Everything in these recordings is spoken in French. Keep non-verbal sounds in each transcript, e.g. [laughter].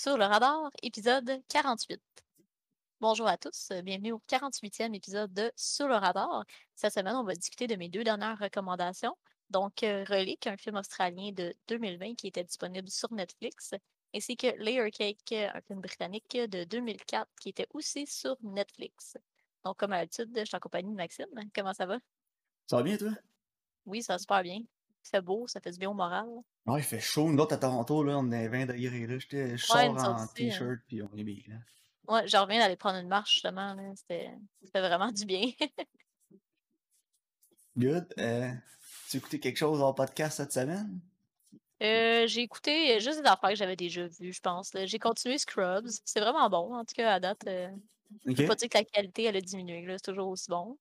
Sur le radar, épisode 48. Bonjour à tous, euh, bienvenue au 48e épisode de Sur le radar. Cette semaine, on va discuter de mes deux dernières recommandations. Donc, euh, Relic, un film australien de 2020 qui était disponible sur Netflix, ainsi que Layer Cake, un film britannique de 2004 qui était aussi sur Netflix. Donc, comme à l'habitude, je suis en compagnie de Maxime. Comment ça va? Ça va bien, toi? Oui, ça va super bien. C'est beau, ça fait du bien au moral. Ouais, il fait chaud. Nous autres, à Toronto, là, on est 20 degrés. Là. J'étais- Je Ouais, sors en hein. t-shirt, puis on est bien. Là. Ouais, je reviens d'aller prendre une marche justement. Là. C'était... Ça fait vraiment du bien. [laughs] Good. Euh, tu as écouté quelque chose en podcast cette semaine? Euh, j'ai écouté juste des affaires que j'avais déjà vues, je pense. là. J'ai continué Scrubs. C'est vraiment bon, en tout cas, à date. euh, Je peux pas dire que la qualité, elle a diminué. là. C'est toujours aussi bon.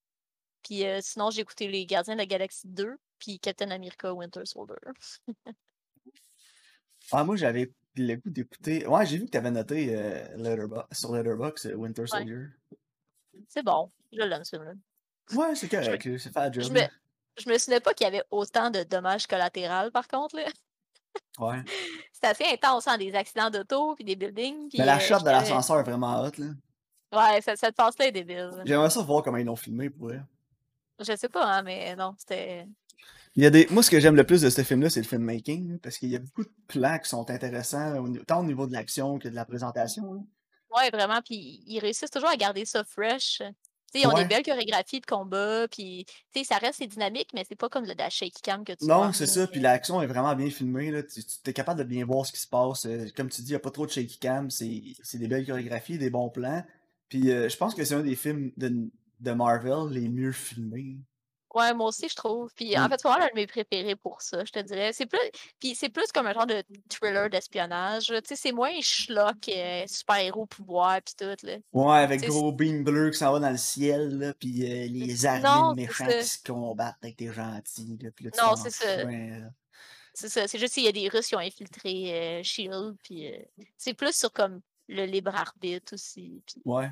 Puis euh, sinon, j'ai écouté Les Gardiens de la Galaxie 2 puis Captain America Winter Soldier. [laughs] Ah, moi, j'avais le goût d'écouter. Ouais, j'ai vu que tu avais noté euh, Letterboxd- sur Letterboxd euh, Winter Soldier. C'est bon. Je l'aime, ce film-là. Ouais, c'est correct. là, C'est la Je me, je me souvenais pas qu'il y avait autant de dommages collatéraux, par contre. là. Ouais. [laughs] C'était assez intense, hein, des accidents d'auto, puis des buildings. Puis, Mais la euh, shot de j'étais- l'ascenseur est vraiment hot. là. Ouais, ça, cette passe-là est débile. J'aimerais ça voir comment ils l'ont filmé pour vrai. Je sais pas, hein, mais non, c'était. Il y a des... Moi, ce que j'aime le plus de ce film-là, c'est le filmmaking. Parce qu'il y a beaucoup de plans qui sont intéressants, tant au niveau de l'action que de la présentation. là. Ouais, vraiment. Puis ils réussissent toujours à garder ça fresh. Ils ont Ouais. des belles chorégraphies de combat. Puis, ça reste c'est dynamique, mais c'est pas comme le dash shaky cam que tu Non, c'est ça. Puis l'action est vraiment bien filmée. Là. Tu, tu es capable de bien voir ce qui se passe. Euh, Comme tu dis, il n'y a pas trop de shaky cam. C'est c'est des belles chorégraphies, des bons plans. Puis euh, je pense que c'est un des films de, de Marvel les mieux filmés. Ouais, moi aussi, je trouve. Puis, en Mm. fait, c'est vraiment l'un de mes préférés pour ça, je te dirais. C'est plus... Puis, c'est plus comme un genre de thriller d'espionnage. Tu sais, c'est moins schlock, euh, super-héros pouvoir, puis tout, là. Ouais, avec C'est- gros beam bleu qui s'en va dans le ciel. Là, puis euh, les Non, de méchants qui se combattent avec des gentils. Là, puis là, Non, c'est ça. C'est ça. C'est juste qu'il y a des Russes qui ont infiltré euh, Shield, puis euh, c'est plus sur comme le libre arbitre aussi. Puis, Ouais.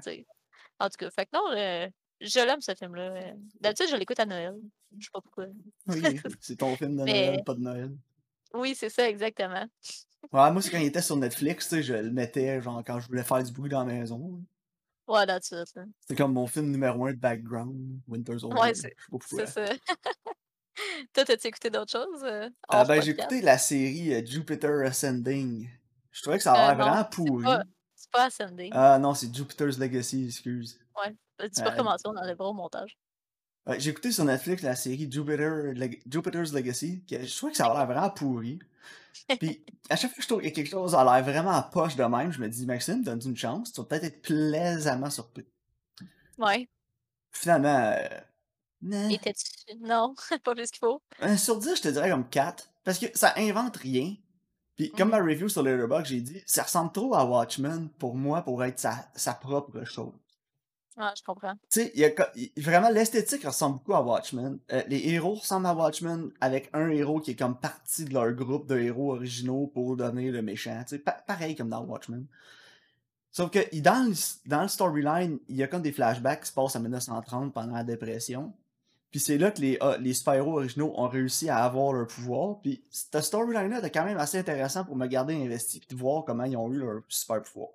En tout cas, fait que non, je l'aime ce film-là. euh. D'habitude, je l'écoute à Noël. Je sais pas pourquoi. Oui, [laughs] c'est ton film de Mais- Noël, pas de Noël. Oui, c'est ça, exactement. Ouais, moi, c'est quand il était sur Netflix, tu sais, je le mettais genre quand je voulais faire du bruit dans la maison. Ouais, that's it. là. C'est comme mon film numéro un de background, Winter Soldier. Ouais, c'est- ça. [laughs] Toi, t'as-tu écouté d'autres choses? euh, Ah ben, j'ai écouté la série euh, Jupiter Ascending. Je trouvais que ça a Euh, l'air non, vraiment pourri. pas- pas Ascending. Ah non, c'est Jupiter's Legacy, excuse. Ouais. Tu euh, peux recommencer, on enlèvera au montage. Ouais, j'ai écouté sur Netflix la série Jupiter, Leg- Jupiter's Legacy. que je trouvais que ça a l'air vraiment pourri. Puis [laughs] à chaque fois que je trouve que quelque chose a l'air vraiment poche de même, je me dis, Maxime, donne une chance, tu vas peut-être être plaisamment surpris. Ouais. Finalement, euh. Étais-tu? Non, [laughs] pas plus qu'il faut. Un sur 10, je te dirais comme 4. Parce que ça invente rien. Puis comme Mhm. ma review sur Letterboxd, j'ai dit, ça ressemble trop à Watchmen pour moi pour être sa, sa propre chose. Ah, je comprends. Tu sais, y a vraiment l'esthétique ressemble beaucoup à Watchmen. Euh, les héros ressemblent à Watchmen avec un héros qui est comme partie de leur groupe de héros originaux pour devenir le méchant. Tu sais, pa- pareil comme dans Watchmen. Sauf que dans le, dans le storyline, il y a comme des flashbacks qui se passent en 1930 pendant la dépression. Puis c'est là que les, ah, les super-héros originaux ont réussi à avoir leur pouvoir. Puis cette storyline-là était quand même assez intéressant pour me garder investi puis de voir comment ils ont eu leur super pouvoir.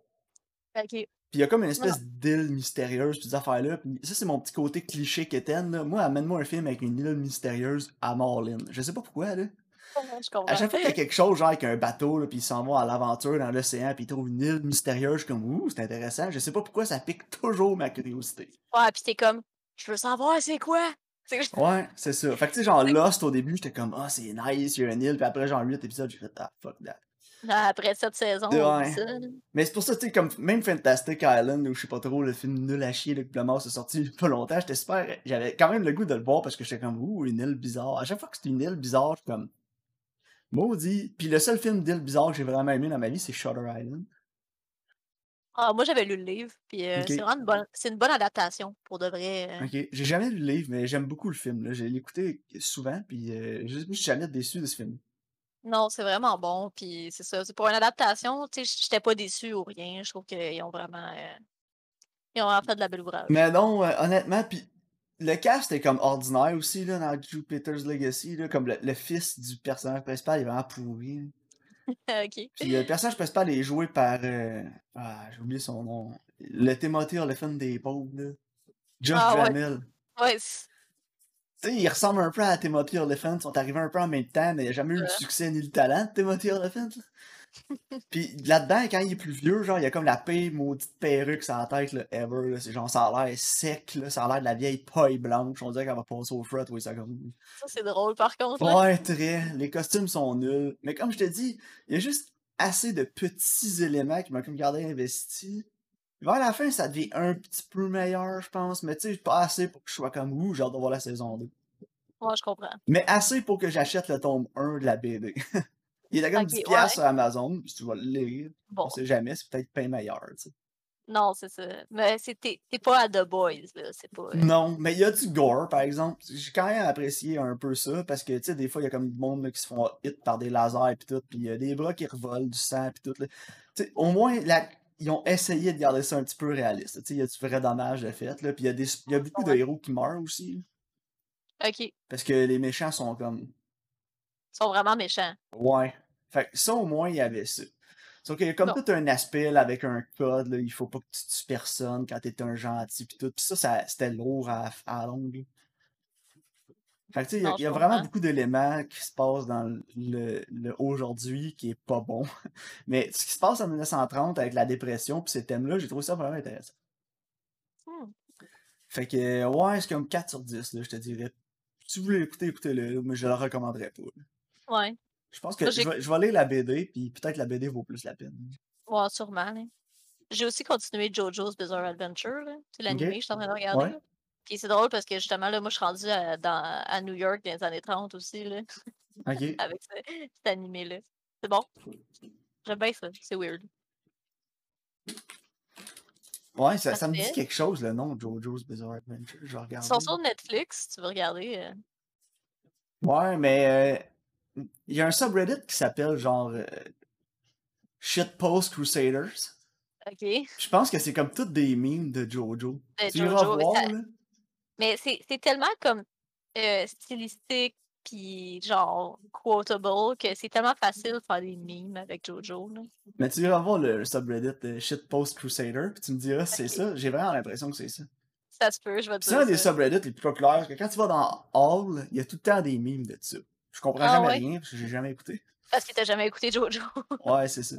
Ok. Puis il y a comme une espèce d'île mystérieuse, puis des affaires-là. Puis ça, c'est mon petit côté cliché quétaine. Moi, amène-moi un film avec une île mystérieuse à Marlin. Je sais pas pourquoi, là. Je comprends. À chaque fois qu'il y a quelque chose, genre avec un bateau, là, puis ils s'en vont à l'aventure dans l'océan, puis ils trouvent une île mystérieuse, je suis comme, ouh, c'est intéressant. Je sais pas pourquoi ça pique toujours ma curiosité. Ouais, pis t'es comme, je veux savoir c'est quoi? Ouais, c'est ça. Fait que tu sais, genre Lost au début, j'étais comme, ah, c'est nice, il y a une île, puis après, genre 8 épisodes, j'ai fait, ah, fuck that. Après cette saison, Ouais. ça. Mais c'est pour ça, tu sais, comme même Fantastic Island, ou je sais pas trop, le film nul à chier, le mort s'est sorti pas longtemps, j'étais super. J'avais quand même le goût de le voir parce que j'étais comme, ouh, une île bizarre. À chaque fois que c'est une île bizarre, je suis comme, maudit. Puis le seul film d'île bizarre que j'ai vraiment aimé dans ma vie, c'est Shutter Island. Ah, moi, j'avais lu le livre, puis euh, c'est vraiment une bonne, c'est une bonne adaptation, pour de vrai. euh. Ok, j'ai jamais lu le livre, mais j'aime beaucoup le film. Là. Je l'ai écouté souvent, puis euh, je suis jamais déçu de ce film. Non, c'est vraiment bon, puis c'est ça. C'est pour une adaptation, tu sais, j'étais pas déçue ou rien. Je trouve qu'ils ont vraiment, euh, ils ont vraiment fait de la belle ouvrage. Mais non, honnêtement, puis le cast est comme ordinaire aussi là, dans Jupiter's Legacy, là, comme le, le fils du personnage principal il est vraiment pourri. [laughs] ok. Puis le personnage principal est joué par. euh, Ah, j'ai oublié son nom. Le Timothy Olyphant des pauvres, là. Josh Ah ouais. Duhamel. Ouais, c'est- Tu sais, il ressemble un peu à Timothy Olyphant. Ils sont arrivés un peu en même temps, mais il n'a jamais eu le succès ni le talent de Timothy Olyphant. Puis là-dedans, quand il est plus vieux, genre, il a comme la pire maudite perruque sur la tête, là, ever. là. C'est genre, ça a l'air sec, là. Ça a l'air de la vieille paille blanche. On dirait qu'elle va passer au front, oui, ça comme. ça, c'est drôle par contre. là. Ouais, très. Les costumes sont nuls. Mais comme je te dis, il y a juste assez de petits éléments qui m'ont comme gardé investi. Vers la fin, ça devient un petit peu meilleur, je pense. Mais tu sais, pas assez pour que je sois comme ouh, j'ai hâte de voir la saison 2. Ouais, je comprends. Mais assez pour que j'achète le tome 1 de la BD. [laughs] il était comme Ok, 10$ ouais. piastres sur Amazon, si tu vas le lire. Bon, On sait jamais, c'est peut-être pas meilleur, tu sais. non, c'est ça. Mais c'est- t'es pas à The Boys, là. C'est pas. euh, Non, mais il y a du gore, par exemple. J'ai quand même apprécié un peu ça, parce que, tu sais, des fois, il y a comme du monde là, qui se font hit par des lasers et tout, puis il y a des bras qui revolent, du sang et tout. là. Au moins, la- ils ont essayé de garder ça un petit peu réaliste. Tu sais, il y a du vrai dommage de fait, là, puis il y a, des... y a beaucoup de héros qui meurent aussi, là, Ok. Parce que les méchants sont comme... sont vraiment méchants. Ouais. Fait que ça, au moins, il y avait ça. Sauf qu'il y a comme Non. tout un aspect là, avec un code, là, il faut pas que tu tues personne quand t'es un gentil pis tout. Pis ça, ça c'était lourd à, à longue. Fait que tu sais, il y a- Non, il y, a vraiment beaucoup d'éléments qui se passent dans le, le aujourd'hui qui est pas bon. [laughs] Mais ce qui se passe en 1930 avec la dépression pis ces thèmes-là, j'ai trouvé ça vraiment intéressant. Hmm. Fait que, ouais, c'est comme 4 sur 10, là, je te dirais. Si vous voulez l'écouter, écoutez-le, mais je le recommanderais pas. là. Ouais. Je pense que Moi, je vais, je vais lire la BD, puis peut-être la BD vaut plus la peine. Ouais, sûrement. là. J'ai aussi continué JoJo's Bizarre Adventure, là. C'est l'animé que je suis en train de regarder. Ouais. Puis c'est drôle parce que justement, là, moi, je suis rendue à, dans, à New York dans les années 30 aussi, là, [laughs] avec ce- cet animé-là. C'est bon? J'aime bien ça. C'est weird. Ouais, ça, ça me dit quelque chose, le nom JoJo's Bizarre Adventure. Je vais Ils sont sur Netflix, si tu veux regarder. euh. Ouais, mais euh, il y a un subreddit qui s'appelle genre euh, Shitpost Crusaders. OK. Je pense que c'est comme toutes des memes de JoJo. De tu JoJo, voir, ça- là. Mais c'est tellement comme euh, stylistique puis genre quotable que c'est tellement facile de faire des memes avec JoJo. Là. Mais tu iras voir le subreddit de Shitpost Crusader, puis tu me diras si c'est ça. J'ai vraiment l'impression que c'est ça. Ça se peut, je vais te Puis C'est un dire des subreddits les plus populaires, parce que quand tu vas dans All, il y a tout le temps des memes de ça. Je comprends Ah jamais ouais? rien, parce que j'ai jamais écouté. Parce que t'as jamais écouté JoJo. [laughs] Ouais, c'est ça.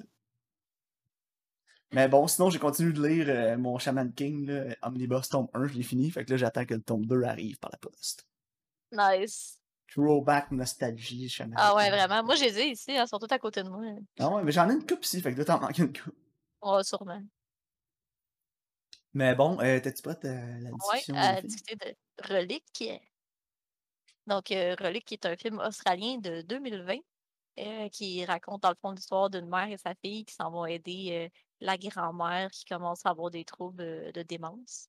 Mais bon, sinon, j'ai continué de lire euh, mon Shaman King, là, Omnibus tome 1, je l'ai fini. Fait que là, j'attends que le tome 2 arrive par la poste. nice. Throwback nostalgie, Shaman Ah ouais, King. vraiment. Moi, je les ai ici, elles sont toutes à côté de moi. Ah ouais, mais j'en ai une coupe ici, fait que là, t'en manques une coupe. Ouais, sûrement. Mais bon, euh, t'es-tu prête à la Ouais, discussion à des films? discuter de Relique. Donc, euh, Relique, qui est un film australien de 2020, euh, qui raconte dans le fond l'histoire d'une mère et sa fille qui s'en vont aider euh, la grand-mère qui commence à avoir des troubles euh, de démence.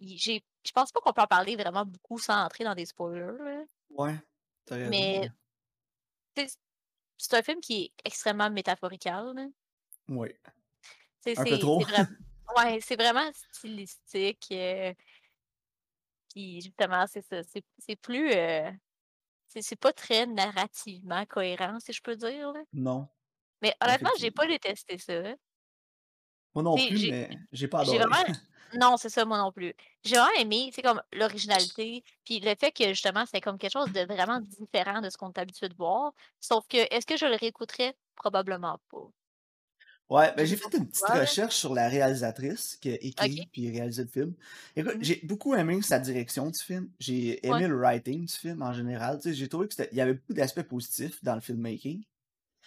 Je pense pas qu'on peut en parler vraiment beaucoup sans entrer dans des spoilers, là, Ouais, mais c'est un film qui est extrêmement métaphorical. là. Sais, Un peu trop. vraiment, [laughs] ouais, c'est vraiment stylistique. Puis justement, c'est ça. C'est c'est plus. euh, c'est c'est pas très narrativement cohérent, si je peux dire. là. Non. Mais honnêtement, j'ai pas détesté ça. Moi non plus, mais j'ai pas adoré. vraiment. [laughs] Non, c'est ça, moi non plus. J'ai vraiment aimé, tu sais, comme l'originalité, puis le fait que justement, c'est comme quelque chose de vraiment différent de ce qu'on est habitué de voir. Sauf que, est-ce que je le réécouterais? Probablement pas. Ouais, ben j'ai fait une petite recherche sur la réalisatrice qui a écrit Ok. puis réalisé le film. Écoute, Mhm. j'ai beaucoup aimé sa direction du film. J'ai aimé Ouais. le writing du film en général. J'ai trouvé qu'il y avait beaucoup d'aspects positifs dans le filmmaking.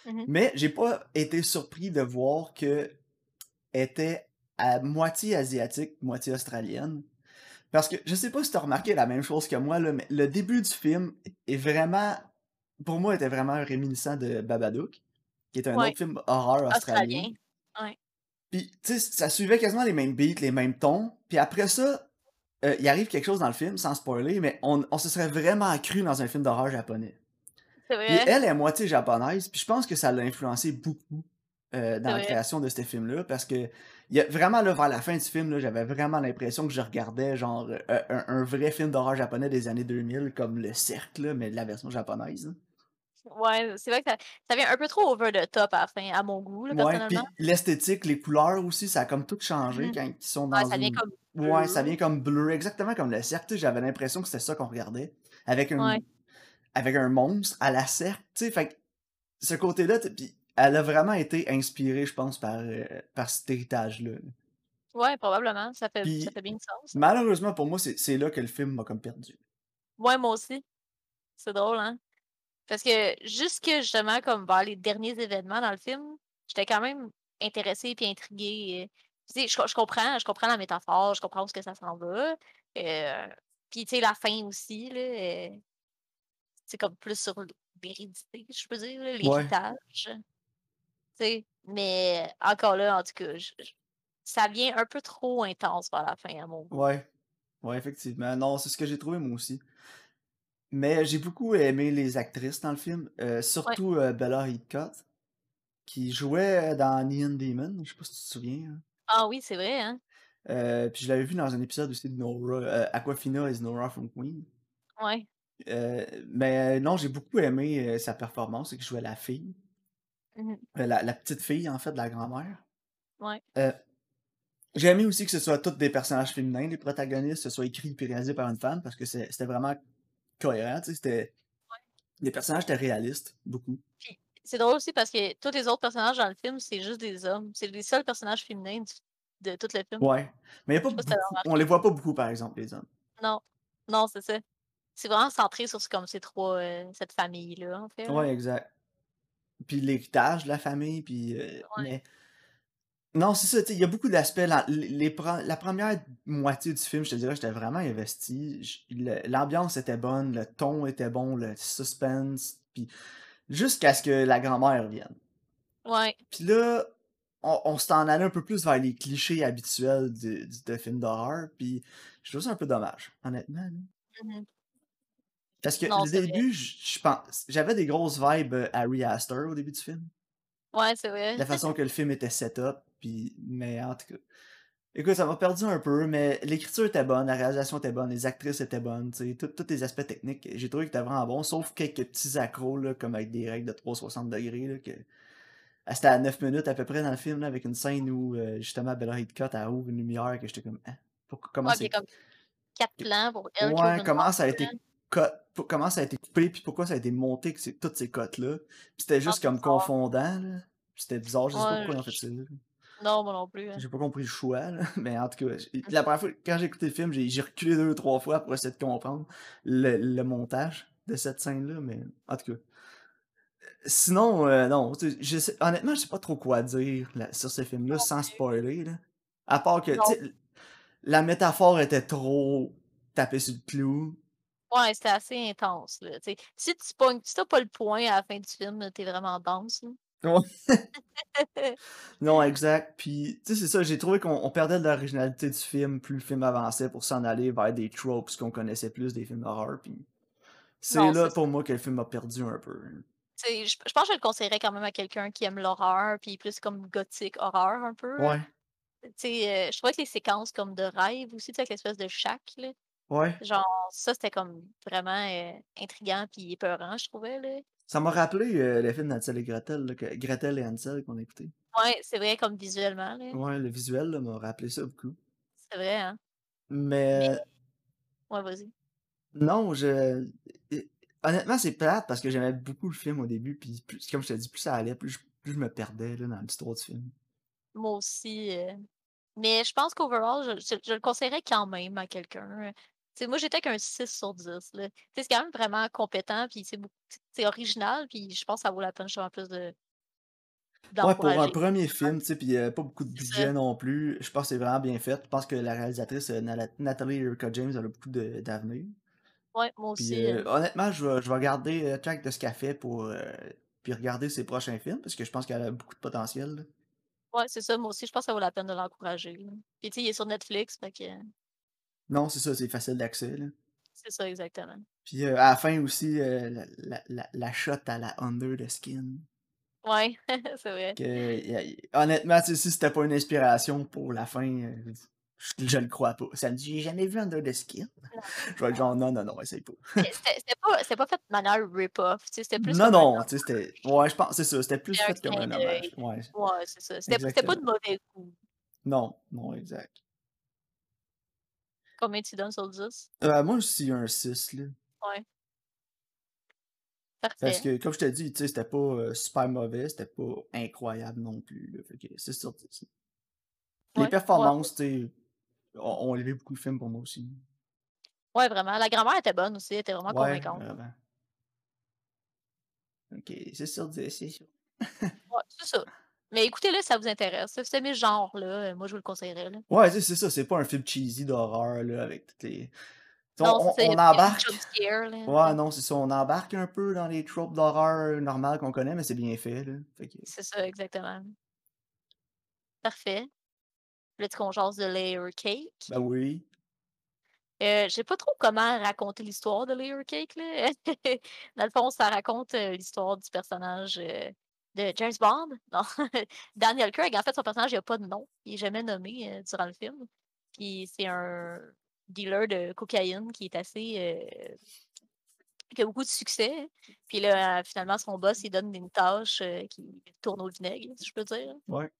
Mhm. Mais j'ai pas été surpris de voir que était à moitié asiatique, moitié australienne. Parce que je sais pas si t'as remarqué la même chose que moi, là, mais le début du film est vraiment, pour moi, était vraiment réminiscent de Babadook, qui est un Ouais. autre film horreur australien. Australien. Ouais. Puis, tu sais, ça suivait quasiment les mêmes beats, les mêmes tons. Puis après ça, euh, il arrive quelque chose dans le film, sans spoiler, mais on, on se serait vraiment cru dans un film d'horreur japonais. C'est Puis vrai. elle est moitié japonaise, puis je pense que ça l'a influencé beaucoup euh, dans la vrai. création de ce film-là, parce que y a vraiment là, vers la fin du film, j'avais vraiment l'impression que je regardais genre euh, un, un vrai film d'horreur japonais des années 2000, comme Le Cercle, là, mais de la version japonaise. là. Ouais, c'est vrai que ça ça vient un peu trop over the top à fin, à mon goût, là, Ouais, personnellement. puis l'esthétique, les couleurs aussi, ça a comme tout changé Mmh quand ils sont Ouais, dans ça vient comme ouais, ça vient bleu. comme bleu, exactement comme le cercle, j'avais l'impression que c'était ça qu'on regardait, avec un Ouais. avec un monstre à la cercle, tu sais, fait que ce côté-là, puis elle a vraiment été inspirée, je pense, par, heu, par cet héritage-là, là. Ouais, probablement, ça fait ça fait bien du sens, malheureusement pour moi, c'est là que le film m'a comme perdu. Ouais, moi aussi. C'est drôle, hein? Parce que jusque justement comme vers les derniers événements dans le film, j'étais quand même intéressée puis intriguée, heu, tu sais, je je comprends je comprends la métaphore, je comprends où est-ce que ça s'en va, heu, puis tu sais, la fin aussi, là, heu c'est comme plus sur l'hérédité, je peux dire, Ouais. l'héritage. Tu sais? Mais encore là, en tout cas, je je ça devient un peu trop intense vers la fin à mon goût. Ouais. Ouais, effectivement. Non, c'est ce que j'ai trouvé moi aussi. Mais j'ai beaucoup aimé les actrices dans le film, Ouais. surtout, heu, Bella Heathcote, qui jouait dans Neon Demon, je sais pas si tu te souviens, hein? Ah oui, c'est vrai, hein? Puis je l'avais vue dans un épisode aussi de Nora, heu, Awkwafina is Nora from Queen. Ouais. Mais non, j'ai beaucoup aimé, sa performance, que jouait la fille. Mmh la la petite fille, en fait, de la grand-mère. Ouais. J'ai aimé aussi que ce soit tous des personnages féminins, les protagonistes, ce soit écrit puis réalisé par une femme parce que c'était vraiment cohérent, tu sais, c'était les personnages étaient réalistes, beaucoup. C'est drôle aussi parce que tous les autres personnages dans le film, c'est juste des hommes. C'est les seuls personnages féminins du de tout le film. Ouais, mais il y a pas beaucoup on les voit pas beaucoup, par exemple, les hommes. Non. Non, c'est ça. C'est vraiment centré sur c comme ces 3, heu, cette famille-là, en fait. Ouais, exact. Puis l'héritage de la famille, puis, heu, Ouais. mais non, c'est ça, il y a beaucoup d'aspects la les les pre la 1re moitié du film, je te dirais, j'étais vraiment investi, l'ambiance était bonne, le ton était bon, le suspense, puis jusqu'à ce que la grand-mère vienne. Ouais. Puis là, on on s'en allait un peu plus vers les clichés habituels de de films d'horreur, puis je trouve ça un peu dommage, honnêtement, là. Mmh mh. Parce que vrai. début, je pense j'avais des grosses vibes, heu, Ari Aster au début du film. Ouais, c'est vrai. La façon que le film était set-up, puis mais en tout cas, écoute, ça m'a perdu un peu, mais l'écriture était bonne, la réalisation était bonne, les actrices étaient bonnes, tu sais, tous les aspects techniques, j'ai trouvé que c'était vraiment bon, sauf quelques petits accros, là, comme avec des règles de 360° là, que ah, c'était à 9 minutes à peu près dans le film, là, avec une scène où, heu, justement Bella Heathcote, elle ouvre une lumière que j'étais comme: «Hein? Pourquoi comment Ouais, puis il y c'est» a comme 4 plans pour elle Ouais, comment ça a été comment ça a été coupé, puis pourquoi ça a été monté que toutes ces puis c'était Ah, juste comme bizarre. confondant, là, c'était bizarre, je sais pas pourquoi ils ont fait ça. Non, moi non plus, hein. J'ai pas compris le choix, là, [laughs] mais en tout cas, j Mmh. la 1re fois quand j'ai écouté le film, j'ai j'ai reculé 2-3 fois pour essayer de comprendre le le montage de cette scène-là, mais en tout cas. Sinon, heu, non, tu sais, je sais honnêtement, je sais pas trop quoi dire là sur ce film-là sans spoiler, là. À part que, tu Non. sais, l la métaphore était trop tapée sur le clou. Ouais, c'était assez intense, là, tu sais. Si tu pognes si tu as pas le point à la fin du film, là, tu es vraiment down, là. Ouais. [laughs] Non, exact, puis tu sais, c'est ça, j'ai trouvé qu'on on perdait de l'originalité du film, plus le film avançait pour s'en aller vers des tropes qu'on connaissait plus des films d'horreur, puis c'est Non, là c'est ça. pour moi que le film m'a perdu un peu. Je je pense que je le conseillerais quand même à quelqu'un qui aime l'horreur, puis plus comme gothique horreur un peu. Ouais. Tu sais, heu, je trouvais que les séquences comme de rêve aussi, tu sais, avec l'espèce de shack, là, Ouais. genre ça, c'était comme vraiment, heu, intriguant puis épeurant, je trouvais, là. Ça m'a rappelé, heu, le film d'Hansel et Gretel, là, que Gretel et Hansel qu'on a écouté. Ouais, c'est vrai, comme visuellement, là. Ouais, le visuel, m'a rappelé ça beaucoup. C'est vrai, hein. Mais Mais ouais, vas-y. non, je honnêtement, c'est plate parce que j'aimais beaucoup le film au début, puis plus comme je te dis, plus ça allait, plus je plus je me perdais, là, dans l'histoire du film. Moi aussi, heu, mais je pense qu'overall, je je je le conseillerais quand même à quelqu'un, moi, j'étais avec un 6 sur 10, là. Tu sais, c'est quand même vraiment compétent, puis c'est original, puis je pense ça vaut la peine justement plus de Ouais, pour un. 1er film, tu sais, puis avait pas beaucoup de budget non plus, je pense que c'est vraiment bien fait. Je pense que la réalisatrice, heu, Nala Natalie Eureka James, elle a beaucoup d'avenir. Ouais, moi aussi, heu honnêtement, je vais je vais garder, heu, track de ce qu'elle fait pour, puis regarder ses prochains films parce que je pense qu'elle a beaucoup de potentiel, là. Ouais, c'est ça, moi aussi, je pense que ça vaut la peine de l'encourager. Puis tu sais, il est sur Netflix, fait que Non, c'est ça, c'est facile d'accès, là. C'est ça, exactement. Puis, heu, à la fin aussi, heu, la la la la shot à la Under the Skin. Ouais, [laughs] c'est vrai. Que y a y honnêtement, si c'était pas une inspiration pour la fin, heu Je, je le crois pas. Ça me dit, j'ai jamais vu Under the Skin. Non. [laughs] Je vais être genre, non, non, non, essaye pas. C'était pas, pas fait de manière rip-off, c'était plus Non, non, tu sais, c'était. Ouais, je pense, c'est ça. C'était plus fait comme un hommage. Ouais, Ouais, c'est ça. C'était pas de mauvais goût. Non, non, exact. Combien tu donnes sur 10? Euh, moi aussi, un 6, là. Ouais. Parce Parfait. que, comme je t'ai dit, c'était pas euh, super mauvais, c'était pas incroyable non plus, là. Fait que 6 sur 10. Les Ouais, ouais, performances, ont élevé beaucoup le film pour moi aussi. ouais, vraiment. La grand-mère était bonne aussi, elle était vraiment Ouais, convaincante. vraiment. Ok, 6 sur 10, c'est sûr. Ouais, c'est ça. Mais écoutez-le, ça vous intéresse. Si vous aimez ce genre-là, euh, moi je vous le conseillerais. Là. Ouais, c'est c'est ça, c'est pas un film cheesy d'horreur, là, avec toutes les. Non, on, embarque. Ouais, non, c'est ça, on embarque un peu dans les tropes d'horreur normales qu'on connaît, mais c'est bien fait, là. Fait que, C'est ça, exactement. Parfait. Là, tu qu'on jase de Layer Cake. ben oui. Euh, je sais pas trop comment raconter l'histoire de Layer Cake. Là. [laughs] Dans le fond, ça raconte euh, l'histoire du personnage euh, de James Bond. [laughs] Non, Daniel Craig. En fait, son personnage, il n'a pas de nom. Il n'est jamais nommé euh, durant le film. Puis c'est un dealer de cocaïne qui est assez. euh, qui a beaucoup de succès. Puis là, euh, finalement, son boss, il donne une tâche euh, qui tourne au vinaigre, si je peux dire. Ouais.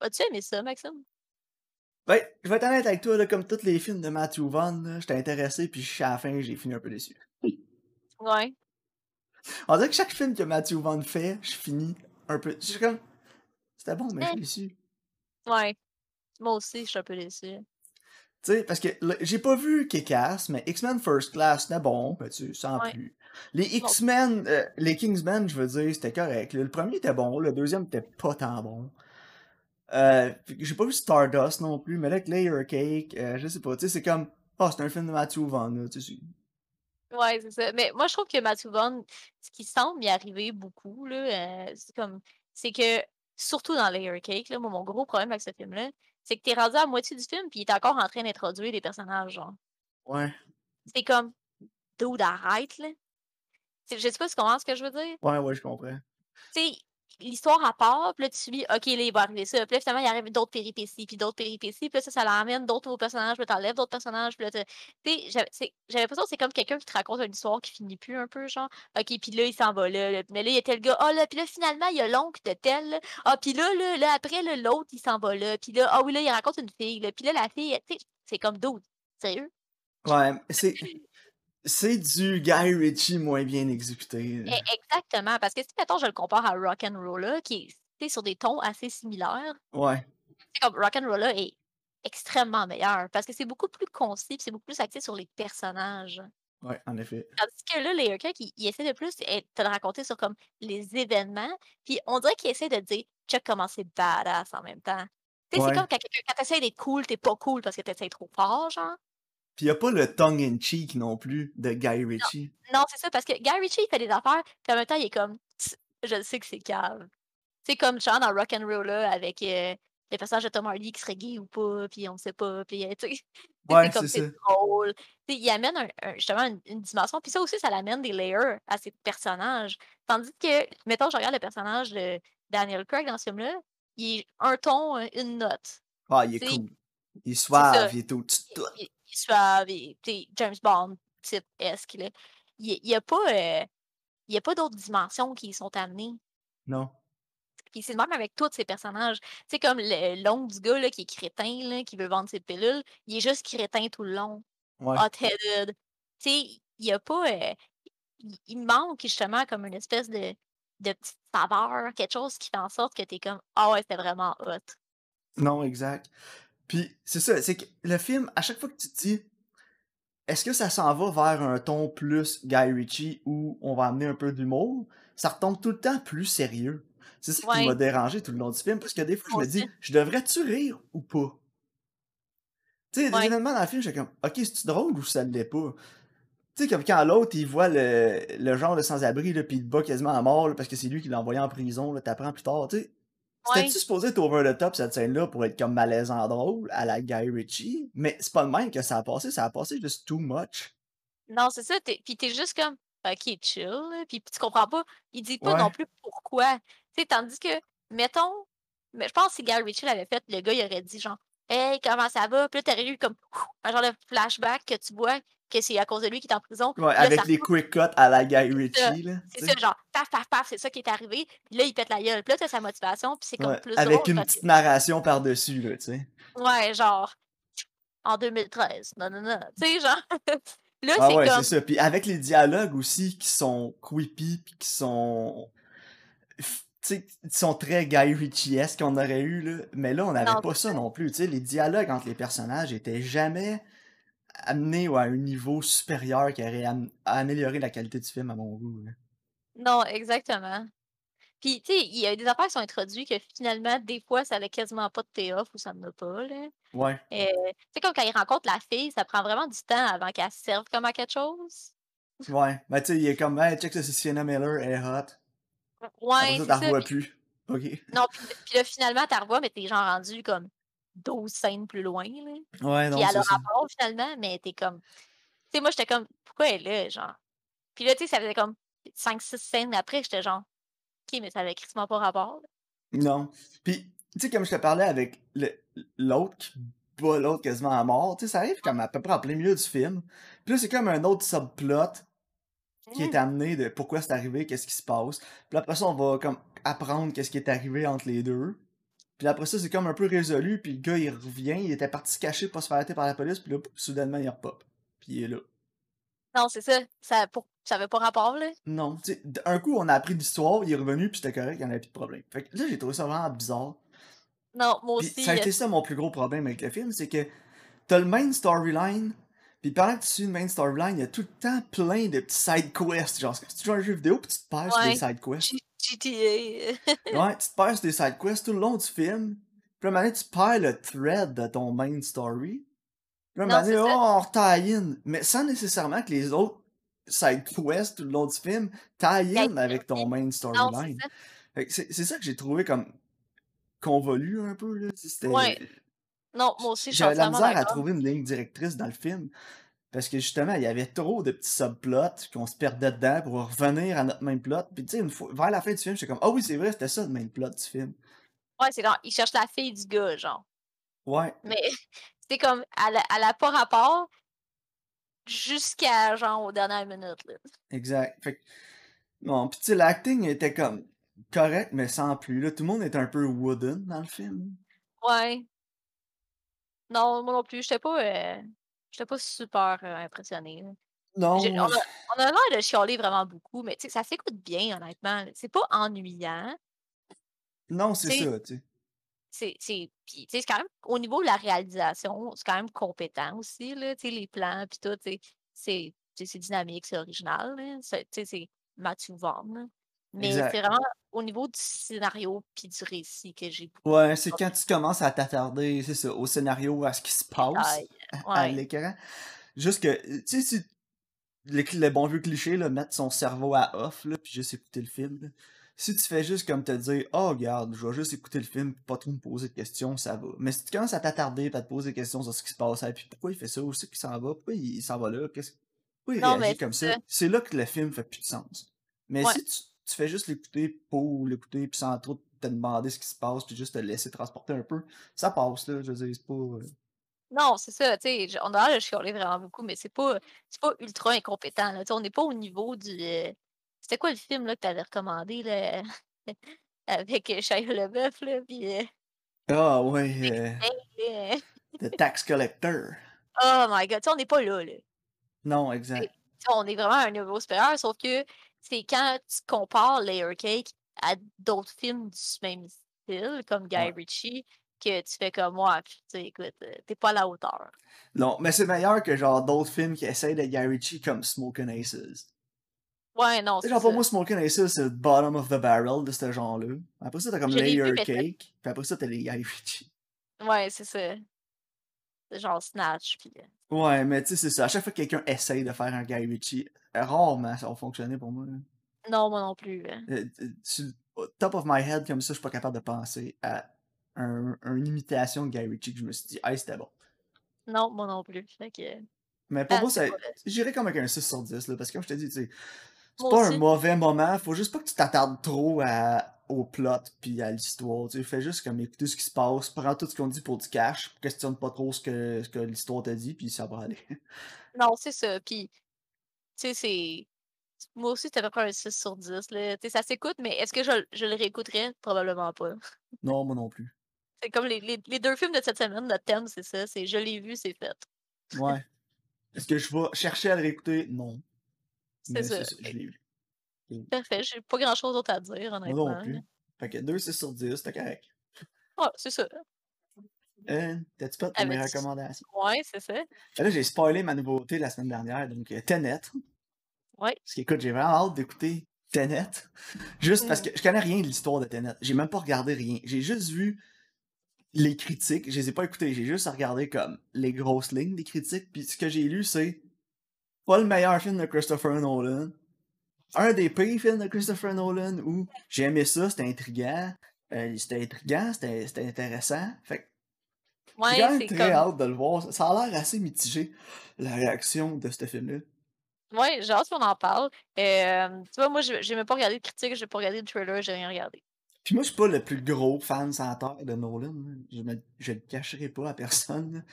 As-tu aimé ça, Maxime? Ben, je vais être honnête avec toi, là, comme tous les films de Matthew Vaughn, j'étais intéressé, puis à la fin, j'ai fini un peu déçu. Ouais. On dirait que chaque film que Matthew Vaughn fait, je finis un peu. Je suis comme. C'était bon, mais je Eh. suis déçu. Ouais. Moi aussi, je suis un peu déçue. Tu sais, parce que j'ai pas vu Kick-Ass, mais X-Men First Class, c'était bon, ben tu sans Ouais. plus. Les X-Men, euh, les Kingsmen, je veux dire, c'était correct. Le premier était bon, le deuxième était pas tant bon. Euh, j'ai pas vu Stardust non plus, mais là, avec Layer Cake, euh, je sais pas, tu sais, c'est comme, oh, c'est un film de Matthew Vaughn, là, tu sais. Ouais, c'est ça. Mais moi, je trouve que Matthew Vaughn, ce qui semble y arriver beaucoup, là, euh, c'est comme, c'est que, surtout dans Layer Cake, là, moi, mon gros problème avec ce film-là, c'est que t'es rendu à la moitié du film, puis il est encore en train d'introduire des personnages, genre. Ouais, C'est comme, dude, arrête, là. Je sais pas si tu comprends ce que je veux dire. ouais, ouais, je comprends. tu l'histoire à part, puis là, tu suis, OK, là, il va arriver ça. Puis là, finalement, il arrive d'autres péripéties, puis d'autres péripéties. Puis là, ça, ça l'emmène d'autres personnages, puis t'enlèves d'autres personnages. Puis là, tu sais, j'avais l'impression que c'est comme quelqu'un qui te raconte une histoire qui finit plus un peu, genre, OK, puis là, il s'en va là. Mais là, il y a tel gars, ah là, puis là, finalement, il y a l'oncle de tel. Ah, puis là, là, là, après, l'autre, il s'en va là. Puis là, ah oui, là, il raconte une fille. Puis là, la fille, tu sais, c'est comme d'autres. Sérieux? Ouais, c'est. C'est du Guy Ritchie moins bien exécuté. Eh, Exactement. Parce que si, mettons, je le compare à Rock'n'Rolla, qui est sur des tons assez similaires, Ouais, c'est comme Rock'n'Rolla est extrêmement meilleur parce que c'est beaucoup plus concis c'est beaucoup plus axé sur les personnages. ouais, en effet. Tandis que là, Layer Cake, il, il essaie de plus eh, te le raconter sur comme les événements, puis on dirait qu'il essaie de dire check comment c'est badass en même temps. Ouais. c'est comme quand, quelqu'un- quand t'essayes d'être cool, t'es pas cool parce que t'essayes trop fort, genre. Pis y a pas le tongue in cheek non plus de Guy Ritchie. Non, c'est ça, parce que Guy Ritchie, il fait des affaires, puis en même temps, il est comme, je sais que c'est cave. C'est comme genre dans Rock'n'Rolla avec euh, le personnage de Tom Hardy qui serait gay ou pas, puis on sait pas, puis euh, tu sais, [laughs] tu Ouais, c'est comme c'est drôle. Tu il amène un- un- justement une, une dimension, puis ça aussi, ça l'amène des layers à ses personnages. Tandis que, mettons, je regarde le personnage de Daniel Craig dans ce film-là, il est un ton, euh, une note. Ah, il est Tu cool. Il est suave, il est tout. Il, il- il suave, et, James Bond type esque, là. Il n'y a pas, euh, il y a pas d'autres dimensions qui y sont amenées. Non. Puis c'est le même avec tous ces personnages. Tu sais, comme le- l'oncle du gars là, qui est crétin, là, qui veut vendre ses pilules, il est juste crétin tout le long. Ouais. Hot-headed. Tu sais, il y a pas. euh, il, manque justement comme une espèce de, de petite saveur, quelque chose qui fait en sorte que tu es comme Ah ouais, c'était vraiment hot. Non, exact. Puis, c'est ça, c'est que le film, à chaque fois que tu te dis, est-ce que ça s'en va vers un ton plus Guy Ritchie où on va amener un peu d'humour, ça retombe tout le temps plus sérieux. C'est ça qui m'a dérangé tout le long du film, parce que des fois, je me dis, je devrais-tu rire ou pas? Tu sais, des Ouais. événements dans le film, j'étais comme, ok, c'est-tu drôle ou ça ne l'est pas? Tu sais, comme quand l'autre, il voit le, le genre de sans-abri, pis il bat quasiment à mort, là, parce que c'est lui qui l'a envoyé en prison, t'apprends plus tard, tu sais. C'était-tu supposé être over the top cette scène-là pour être comme malaisant drôle à la Guy Ritchie? Mais c'est pas le même que ça a passé, ça a passé juste too much. Non, c'est ça. t'es- Puis t'es juste comme, OK, chill. Puis tu comprends pas. Il dit pas Ouais. non plus pourquoi. Tu sais, tandis que, mettons, Mais je pense que si Guy Ritchie l'avait fait, le gars, il aurait dit genre Hey, comment ça va? Puis là, t'aurais eu comme un genre de flashback que tu vois que c'est à cause de lui qu'il est en prison. Ouais, Là, avec les quick cuts à la Guy Ritchie. C'est ça, genre, paf, paf, paf, c'est ça qui est arrivé. Puis là, il pète la gueule. Puis là, t'as sa motivation, puis c'est comme Ouais, plus avec drôle une petite narration par-dessus, là, tu sais. Ouais, genre, en 2013, non, non, non. Tu sais, genre, [laughs] là, Ah c'est ouais, comme... c'est ça. Puis avec les dialogues aussi qui sont creepy, puis qui sont... f- Tu sais, qui sont très Guy Ritchie-esque qu'on aurait eu, là. Mais là, on n'avait pas ça non plus, tu sais. Les dialogues entre les personnages étaient jamais amenés à un niveau supérieur qui aurait am- amélioré la qualité du film, à mon goût, là. Non, exactement. Puis, tu sais, il y a des affaires qui sont introduites que finalement, des fois, ça n'a quasiment pas de payoff ou ça n'en a pas, là. Ouais. Euh, tu sais, comme quand il rencontre la fille, ça prend vraiment du temps avant qu'elle se serve comme à quelque chose. Ouais. Ben, tu sais, il est comme, hey, check ça, c'est Sienna Miller, elle est hot. Après Ouais, ça, c'est t'en ça. revois plus. Ok. non, puis, là, finalement, t'as revois, mais t'es genre rendu comme 12 scènes plus loin, là. Ouais, Puis non, elle a rapport, finalement, mais t'es comme... Tu sais, moi, j'étais comme, pourquoi elle est là, genre? Puis là, tu sais, ça faisait comme 5-6 scènes après, j'étais genre, ok, mais ça avait crissement pas rapport, là. Non. Puis, tu sais, comme je te parlais avec l'autre qui bat l'autre quasiment à mort, tu sais, ça arrive comme à peu près en plein milieu du film. Puis là, c'est comme un autre subplot qui est Mhm. amené de pourquoi c'est arrivé, qu'est-ce qui se passe. Puis après ça, on va comme apprendre qu'est-ce qui est arrivé entre les deux. Puis après ça, c'est comme un peu résolu, puis le gars, il revient, il était parti se cacher pour se faire arrêter par la police, puis là, soudainement, il repop. Puis il est là. Non, c'est ça. Ça, pour... ça avait pas rapport, là. Non, tu sais, d'un coup, on a appris l'histoire, il est revenu, puis c'était correct, il n'y en avait plus de problème. Fait que là, j'ai trouvé ça vraiment bizarre. Non, moi aussi. ça a euh, été ça mon plus gros problème avec le film, c'est que t'as le main storyline, puis pendant que tu suis le main storyline, il y a tout le temps plein de petits side quests. Genre, si tu joues à un jeu vidéo, puis tu te perds sur des side quests? GTA. [laughs] Ouais, tu te perds sur des side quests tout le long du film. Puis à un moment donné, tu perds le thread de ton main story. Puis à un moment donné, oh, on in. Mais sans nécessairement que les autres side quests tout le long du film tie in avec ton main c'est storyline. ça. C'est ça que j'ai trouvé comme convolu un peu, là. Ouais. Non, moi aussi, je suis J'avais la misère à trouver une ligne directrice dans le film. Parce que justement, il y avait trop de petits subplots qu'on se perdait dedans pour revenir à notre même plot. Puis tu sais, une fois, vers la fin du film, j'étais comme, ah oui, c'est vrai, c'était ça le même plot du film. Ouais, c'est genre, il cherche la fille du gars, genre. Ouais, Mais [laughs] c'est comme, elle elle a pas rapport jusqu'à, genre, aux dernières minutes, là. exact. Fait que, non, puis tu sais, l'acting était comme correct, mais sans plus. Là, tout le monde était un peu wooden dans le film. Ouais. Non, moi non plus, j'étais pas, euh, j'étais pas super euh, impressionnée. là. Non, J'ai- On a, on a l'air de chialer vraiment beaucoup, mais tu sais, ça s'écoute bien, honnêtement. C'est pas ennuyant. non, c'est c'est- ça, tu sais. C'est, c'est, puis, tu sais, c'est quand même, au niveau de la réalisation, c'est quand même compétent aussi, là, tu sais, les plans, puis tout, tu sais, c'est, tu sais, c'est dynamique, c'est original, là, c'est, tu sais, c'est Matthew Vaughn, là. Mais c'est vraiment au niveau du scénario puis du récit que j'ai beaucoup Ouais, c'est quand tu commences à t'attarder, c'est ça, au scénario, à ce qui se passe [laughs] à l'écran. Juste que, tu sais, si le, le bon vieux cliché, là, mettre son cerveau à off, là, puis juste écouter le film, là. Si tu fais juste comme te dire, oh, regarde, je vais juste écouter le film, pas trop me poser de questions, ça va. Mais si tu commences à t'attarder, à te poser des questions sur ce qui se passe, et puis pourquoi il fait ça, où c'est qu'il s'en va, pourquoi il, s'en va là, qu'est-ce- pourquoi il Non, réagit comme ça, ça. c'est là que le film fait plus de sens. Mais Ouais. si tu, tu fais juste l'écouter pour l'écouter, puis sans trop te demander ce qui se passe, puis juste te laisser transporter un peu, ça passe, là, je veux dire, c'est pas... euh, Non, c'est ça, tu sais, on a l'air de chialer vraiment beaucoup, mais c'est pas, c'est pas ultra incompétent, là, tu sais, on n'est pas au niveau du... euh, C'était quoi le film, là, que t'avais recommandé, là, [laughs] avec Shia LaBeouf, là, puis... euh, Ah ouais, [laughs] The Tax Collector. Oh my God, tu sais, on n'est pas là, là. Non, Tu exact. sais, on est vraiment à un niveau supérieur, sauf que c'est quand tu compares Layer Cake à d'autres films du même style, comme Guy Ouais. Ritchie, que tu fais comme moi, tu sais, écoute, euh, t'es pas à la hauteur. Non, mais c'est meilleur que genre d'autres films qui essayent de Guy Ritchie comme Smokin' Aces. Ouais, non, c'est genre pour moi, Smokin' Aces, c'est le bottom of the barrel de ce genre-là. Après ça, t'as comme vu, Layer Cake, puis après ça, t'as les Guy Ritchie. Ouais, c'est ça. Genre Snatch, puis... euh, Ouais, mais tu sais, c'est ça. À chaque fois que quelqu'un essaye de faire un Guy Ritchie, rarement ça va fonctionner pour moi. là. Non, moi non plus. hein. Euh, euh, top of my head, comme ça, je suis pas capable de penser à un, une imitation de Guy Ritchie que je me suis dit, hey, c'était bon. Non, moi non plus. Fait que... Mais pour Ah, moi, ça, j'irais comme avec un 6 sur 10, là, parce que comme je t'ai dit, tu sais, C'est pas un mauvais moment, faut juste pas que tu t'attardes trop à, au plot puis à l'histoire. Tu fais juste comme écouter ce qui se passe, prends tout ce qu'on dit pour du cash, questionne pas trop ce que, ce que l'histoire te dit, puis ça va aller. [laughs] Non, c'est ça. Puis, tu sais, c'est. Moi aussi, c'était à peu près un 6 sur 10. Là. Tu sais, ça s'écoute, mais est-ce que je, je le réécouterais? Probablement pas. [laughs] non, moi non plus. C'est comme les, les, les deux films de cette semaine, notre thème, c'est ça. C'est je l'ai vu, c'est fait. Ouais. Est-ce que je vais chercher à le réécouter? Non. C'est ça. c'est ça, je l'ai vu. Parfait. J'ai pas grand chose d'autre à dire, Moi honnêtement. non plus. Fait que 2, 6 sur 10, c'était correct. Ouais, c'est ça. Euh, T'as-tu pas pour mes recommandations? Ouais, c'est ça. Là, j'ai spoilé ma nouveauté la semaine dernière, donc euh, Tenet. Ouais. Parce qu'écoute, j'ai vraiment hâte d'écouter Tenet. Juste parce Mm. que je connais rien de l'histoire de Tenet. J'ai même pas regardé rien. J'ai juste vu les critiques. Je les ai pas écoutées. J'ai juste regardé comme les grosses lignes des critiques. Puis ce que j'ai lu, c'est pas le meilleur film de Christopher Nolan. Un des pires films de Christopher Nolan où j'ai aimé ça, c'était intriguant. Euh, c'était intriguant, c'était intéressant. Fait Ouais, j'ai quand même c'est très comme. hâte de le voir. Ça a l'air assez mitigé, la réaction de ce film-là. Ouais, j'ai hâte qu'on en parle. Euh, tu vois, moi, j'ai même pas regardé de critique, j'ai pas regardé de trailer, j'ai rien regardé. Puis moi, je suis pas le plus gros fan sans terre de Nolan. Je, me, je le cacherai pas à personne.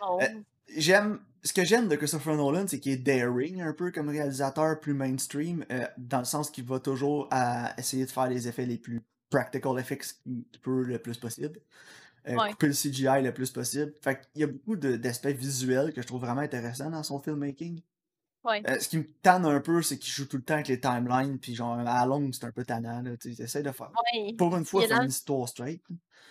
Euh, J'aime. Ce que j'aime de Christopher Nolan, c'est qu'il est daring un peu comme réalisateur plus mainstream, euh, dans le sens qu'il va toujours à essayer de faire les effets les plus practical effects qu'il peut le plus possible. Euh, Ouais. Couper le CGI le plus possible. Fait qu'il y a beaucoup d'aspects visuels que je trouve vraiment intéressants dans son filmmaking. Ouais. Euh, ce qui me tanne un peu, c'est qu'il joue tout le temps avec les timelines, puis genre à la longue, c'est un peu tannant. Là, sais, essaie de faire. Ouais. Pour une fois, Il faire une histoire straight.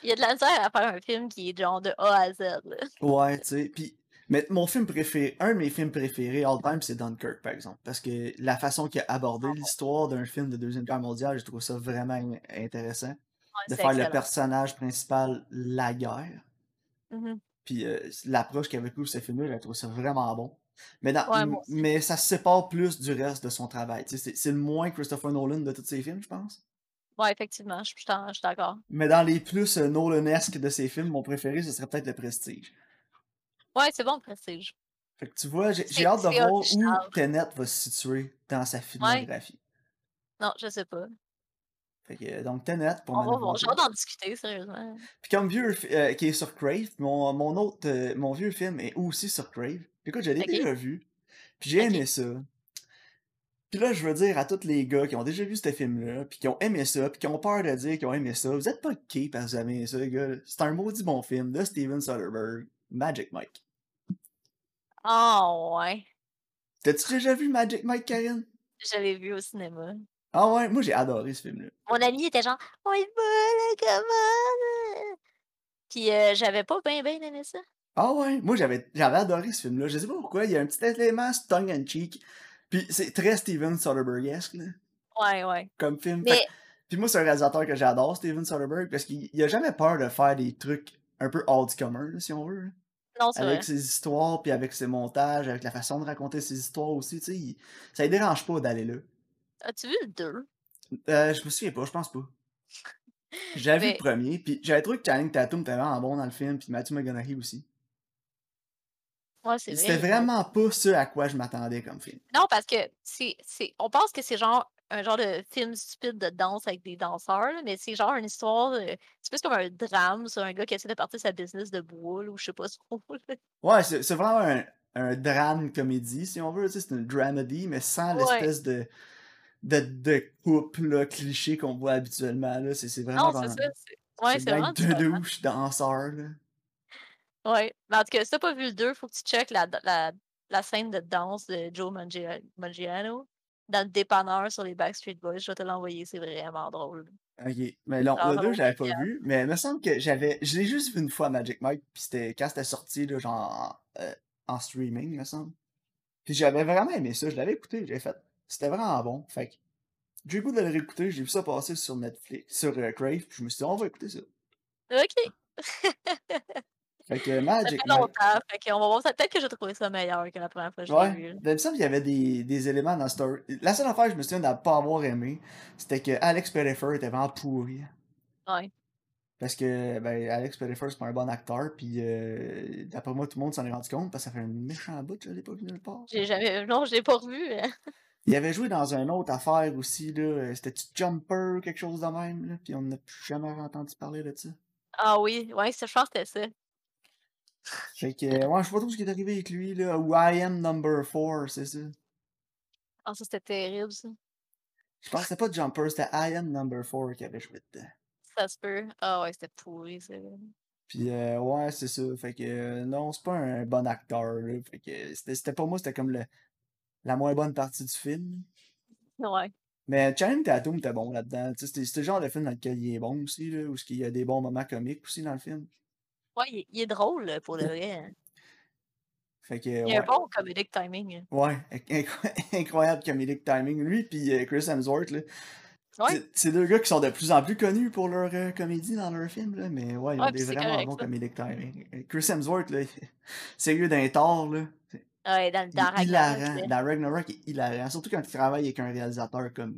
Il y a de la misère à faire un film qui est genre de A à Z. Là. Ouais, tu sais. Puis, mais mon film préféré, un de mes films préférés all time, c'est Dunkirk, par exemple. Parce que la façon qu'il a abordé l'histoire d'un film de Deuxième Guerre mondiale, je trouve ça vraiment in- intéressant. Ouais, De faire le personnage principal la guerre. Mhm. Puis euh, l'approche qu'il avait eu ce film-là, je trouve ça vraiment bon. Mais, dans- Ouais, mais ça se sépare plus du reste de son travail. C'est le moins Christopher Nolan de tous ses films, je pense. Ouais, effectivement, je suis d'accord. Mais dans les plus euh, Nolanesques de ses films, mon préféré, ce serait peut-être Le Prestige. Ouais, c'est bon, Prestige. Fait que tu vois, j'ai hâte de voir où. Tenet va se situer dans sa filmographie. Non, je sais pas. Fait que, donc Tenet pour On va voir. J'ai hâte d'en discuter, sérieusement. Puis comme vieux euh, qui est sur Crave, mon, mon autre euh, mon vieux film est aussi sur Crave. Puis écoute, je l'ai déjà vu. Puis j'ai aimé ça. Puis là, je veux dire à tous les gars qui ont déjà vu ce film-là, puis qui ont aimé ça, puis qui ont peur de dire qu'ils ont aimé ça, vous êtes pas gay parce que vous avez aimé ça, les gars. C'est un maudit bon film de Steven Soderbergh, Magic Mike. Ah ouais. T'as-tu déjà vu Magic Mike, Karen? Je l'ai vu au cinéma. Ah ouais, moi j'ai adoré ce film-là. Mon ami était genre, on est pas la commande. Puis euh, j'avais pas bien, bien aimé ça. Ah ouais, moi j'avais j'avais adoré ce film-là. Je sais pas pourquoi, il y a un petit élément tongue and cheek. Puis c'est très Steven Soderbergh-esque, là, Ouais, ouais. comme film. Mais Puis moi, c'est un réalisateur que j'adore, Steven Soderbergh, parce qu'il il a jamais peur de faire des trucs un peu hors du commun, là, si on veut. Là. non, c'est vrai. Avec ses histoires, puis avec ses montages, avec la façon de raconter ses histoires aussi, tu sais. il- Ça ne dérange pas d'aller là. As-tu vu le 2? Euh, je me souviens pas, je pense pas. J'avais [laughs] vu Mais- le premier, puis j'avais trouvé que Channing Tatum était vraiment bon dans le film, puis Matthew McConaughey aussi. Ouais, c'est vrai. C'était vraiment pas ce à quoi je m'attendais comme film. Non, parce que c'est, c'est, on pense que c'est genre un genre de film stupide de danse avec des danseurs, là, mais c'est genre une histoire, de- c'est plus comme un drame sur un gars qui essaie de partir sa business de boule ou je sais pas trop. là. Ouais, c'est c'est vraiment un, un drame comédie, si on veut. tu sais, C'est une dramedy, mais sans Ouais. l'espèce de, de, de couple là, cliché qu'on voit habituellement. là. C'est c'est vraiment. Non, c'est ça. Ouais, c'est vraiment de différent. douches danseurs. Là. Ouais. Mais en tout cas, si t'as pas vu le 2, faut que tu checkes la, la, la scène de danse de Joe Mangia- Mangiano dans le dépanneur sur les Backstreet Boys. Je vais te l'envoyer, c'est vraiment drôle. Ok, mais non, le 2, non, j'avais pas vu, mais il me semble que j'avais. Je l'ai juste vu une fois Magic Mike, puis c'était quand c'était sorti, là, genre en, euh, en streaming, il me semble. Puis j'avais vraiment aimé ça, je l'avais écouté, j'ai fait. C'était vraiment bon. Fait que j'ai goût de le réécouter, j'ai vu ça passer sur Netflix, sur euh, Crave, puis je me suis dit, on va écouter ça. Ok. [laughs] Fait que Ça Magic fait Mike. longtemps. Fait qu'on va voir ça. Peut-être que j'ai trouvé ça meilleur que la première fois que je l'ai Ouais, vu. ben, il y avait des, des éléments dans story. La seule affaire que je me souviens de pas avoir aimé, c'était que Alex Pettyfer était vraiment pourri. Ouais. Parce que ben, Alex Pettyfer, c'est pas un bon acteur, puis euh, d'après moi, tout le monde s'en est rendu compte, parce que ça fait un méchant bout je l'ai pas vu nulle part. J'ai jamais. Non, je l'ai pas revu. hein. Il avait joué dans une autre affaire aussi, là. euh, C'était-tu Jumper, quelque chose de même, là? Puis on n'a plus jamais entendu parler de ça. Ah oui, ouais, c'est- je pense que c'était ça. Fait que, ouais, je sais pas trop ce qui est arrivé avec lui, là. Ou I am number 4, c'est ça. Ah, ça, c'était terrible, ça. Je pense que c'était pas Jumper, c'était I am number 4 qui avait joué dedans. Ça se peut. Ah ouais, c'était pourri, ça. Puis, euh, ouais, c'est ça. Fait que, euh, non, c'est pas un bon acteur, là. Fait que, c'était pas moi, c'était comme le, la moins bonne partie du film. Ouais. Mais Channing Tatum était bon là-dedans. C'était le genre de film dans lequel il est bon aussi, là. Où il y a des bons moments comiques aussi dans le film. Ouais, il, est- il est drôle, pour le vrai. hein. Fait que, Il a un bon comedic timing. hein. Ouais, incro- [laughs] incroyable comedic timing. Lui puis euh, Chris Hemsworth, là. Ouais, C'est- C'est deux gars qui sont de plus en plus connus pour leur euh, comédie dans leur film, là. Mais ouais, ils ont Ouais, des puis c'est vraiment correct, bons ça. comedic timing. Euh, Chris Hemsworth, là, [laughs] sérieux d'un tort, là. ouais dans, Il dans Ragnarok, hilarant. là, Dans Ragnarok, il est hilarant. Surtout quand il travaille avec un réalisateur comme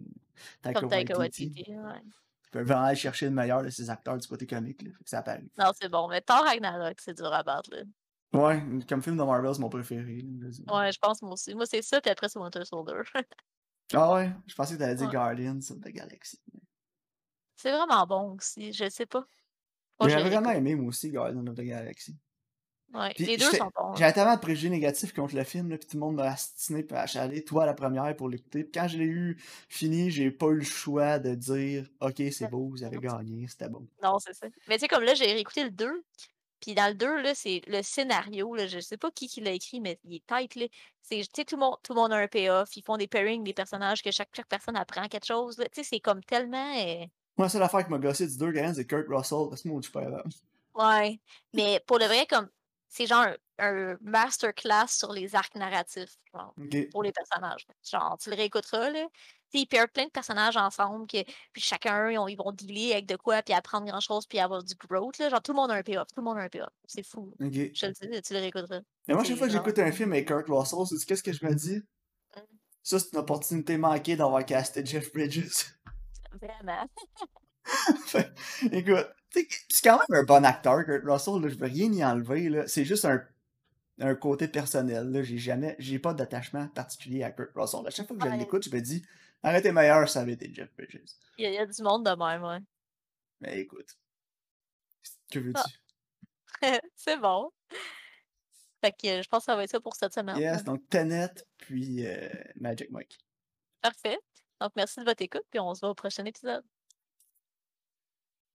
Taika comme Taika Waititi. Waititi. Ouais. Il peut vraiment aller chercher le meilleur de ses acteurs du côté comique, là. Fait que ça apparaît. Non, c'est bon. Mais Thor Ragnarok, c'est dur à battre, là. Ouais, comme film de Marvel, c'est mon préféré. là. Ouais, je pense moi aussi. Moi, c'est ça, puis après, c'est Winter Soldier. [laughs] Ah ouais, je pensais que t'allais dire Ouais. Guardians of the Galaxy. c'est vraiment bon aussi. Je sais pas. J'ai vraiment aimé, moi aussi, Guardians of the Galaxy. Ouais, Puis les deux sont bons. hein. J'avais tellement de préjugés négatifs contre le film, là, puis tout le monde m'a astiné puis achalé, toi à la première pour l'écouter. Puis quand je l'ai eu fini, j'ai pas eu le choix de dire Ok, c'est beau, vous avez gagné, c'était bon. Non, c'est ça. Mais tu sais, comme là, j'ai réécouté le 2. Puis dans le 2, là, c'est le scénario. Là, je sais pas qui, qui l'a écrit, mais il est tight. Là. C'est, tu sais, tout le, monde, tout le monde a un payoff. Ils font des pairings des personnages que chaque, chaque personne apprend quelque chose. Tu sais, c'est comme tellement. euh, Moi, la seule affaire qui m'a gossé du 2 quand c'est Kurt Russell, pas capable. Ouais. Mais pour le vrai, comme. C'est genre un, un masterclass sur les arcs narratifs. Genre, pour les personnages. Genre, tu le réécouteras, là. Tu sais, ils pairent plein de personnages ensemble, que, puis chacun, ils, ont- ils vont dealer avec de quoi, puis apprendre grand-chose, puis avoir du growth, là. Genre, tout le monde a un payoff, tout le monde a un payoff. C'est fou. Je te le dis, tu le réécouteras. Mais moi, chaque fois que j'écoute un film avec Kurt Russell, c'est qu'est-ce que je me dis? Mm. Ça, c'est une opportunité manquée d'avoir casté Jeff Bridges. Vraiment. [laughs] Fait, Écoute, c'est quand même un bon acteur, Kurt Russell, là, je veux rien y enlever, là. C'est juste un, un côté personnel, là. J'ai jamais, j'ai pas d'attachement particulier à Kurt Russell. À chaque fois que je Ouais. l'écoute, je me dis, arrêtez meilleur, ça avait été Jeff Bridges. Il y, a, il y a du monde de même, ouais. Mais écoute, que veux-tu? Ah. [laughs] C'est bon. Fait que je pense que ça va être ça pour cette semaine. Yes, donc Tenet, puis euh, Magic Mike. Parfait. Donc, merci de votre écoute, puis on se voit au prochain épisode.